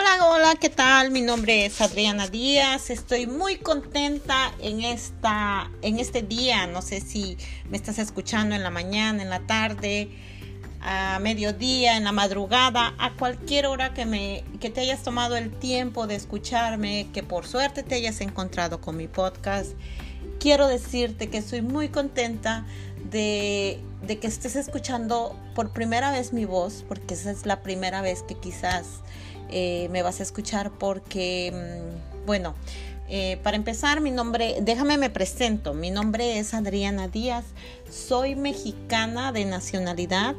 Hola, hola, ¿qué tal? Mi nombre es Adriana Díaz. Estoy muy contenta en esta en este día. No sé si me estás escuchando en la mañana, en la tarde, a mediodía, en la madrugada, a cualquier hora que me que te hayas tomado el tiempo de escucharme, que por suerte te hayas encontrado con mi podcast. Quiero decirte que estoy muy contenta de, que estés escuchando por primera vez mi voz, porque esa es la primera vez que quizás eh, me vas a escuchar porque, mm, bueno, eh, para empezar, mi nombre, déjame me presento, mi nombre es Adriana Díaz, soy mexicana de nacionalidad,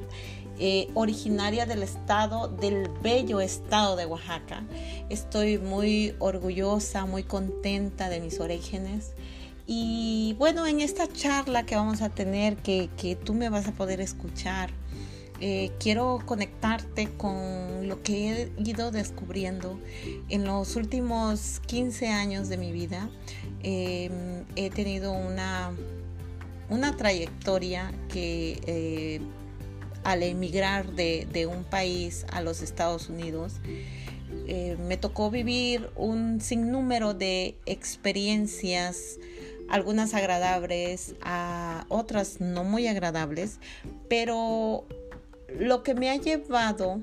eh, originaria del estado, del bello estado de Oaxaca. Estoy muy orgullosa, muy contenta de mis orígenes. Y bueno, en esta charla que vamos a tener, que, que tú me vas a poder escuchar, eh, quiero conectarte con lo que he ido descubriendo en los últimos 15 años de mi vida. Em, he tenido una, una trayectoria que eh, al emigrar de, de, un país a los Estados Unidos, eh, me tocó vivir un sinnúmero de experiencias algunas agradables, a otras no muy agradables, pero lo que me ha llevado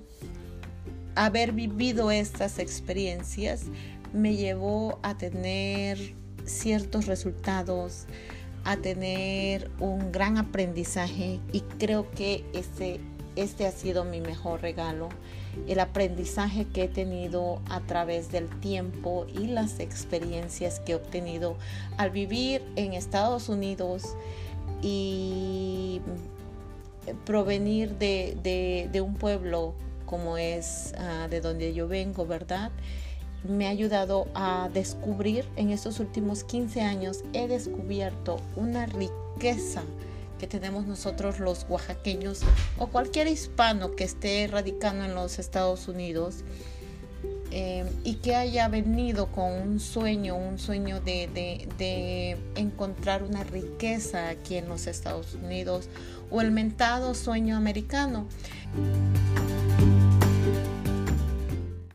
a haber vivido estas experiencias me llevó a tener ciertos resultados, a tener un gran aprendizaje y creo que este, este ha sido mi mejor regalo, el aprendizaje que he tenido a través del tiempo y las experiencias que he obtenido al vivir en Estados Unidos y provenir de, un pueblo como es ah, de donde yo vengo, ¿verdad? Me ha ayudado a descubrir en estos últimos 15 años, he descubierto una riqueza que tenemos nosotros los oaxaqueños o cualquier hispano que esté radicando en los Estados Unidos eh, y que haya venido con un sueño, un sueño de, encontrar una riqueza aquí en los Estados Unidos o el mentado sueño americano.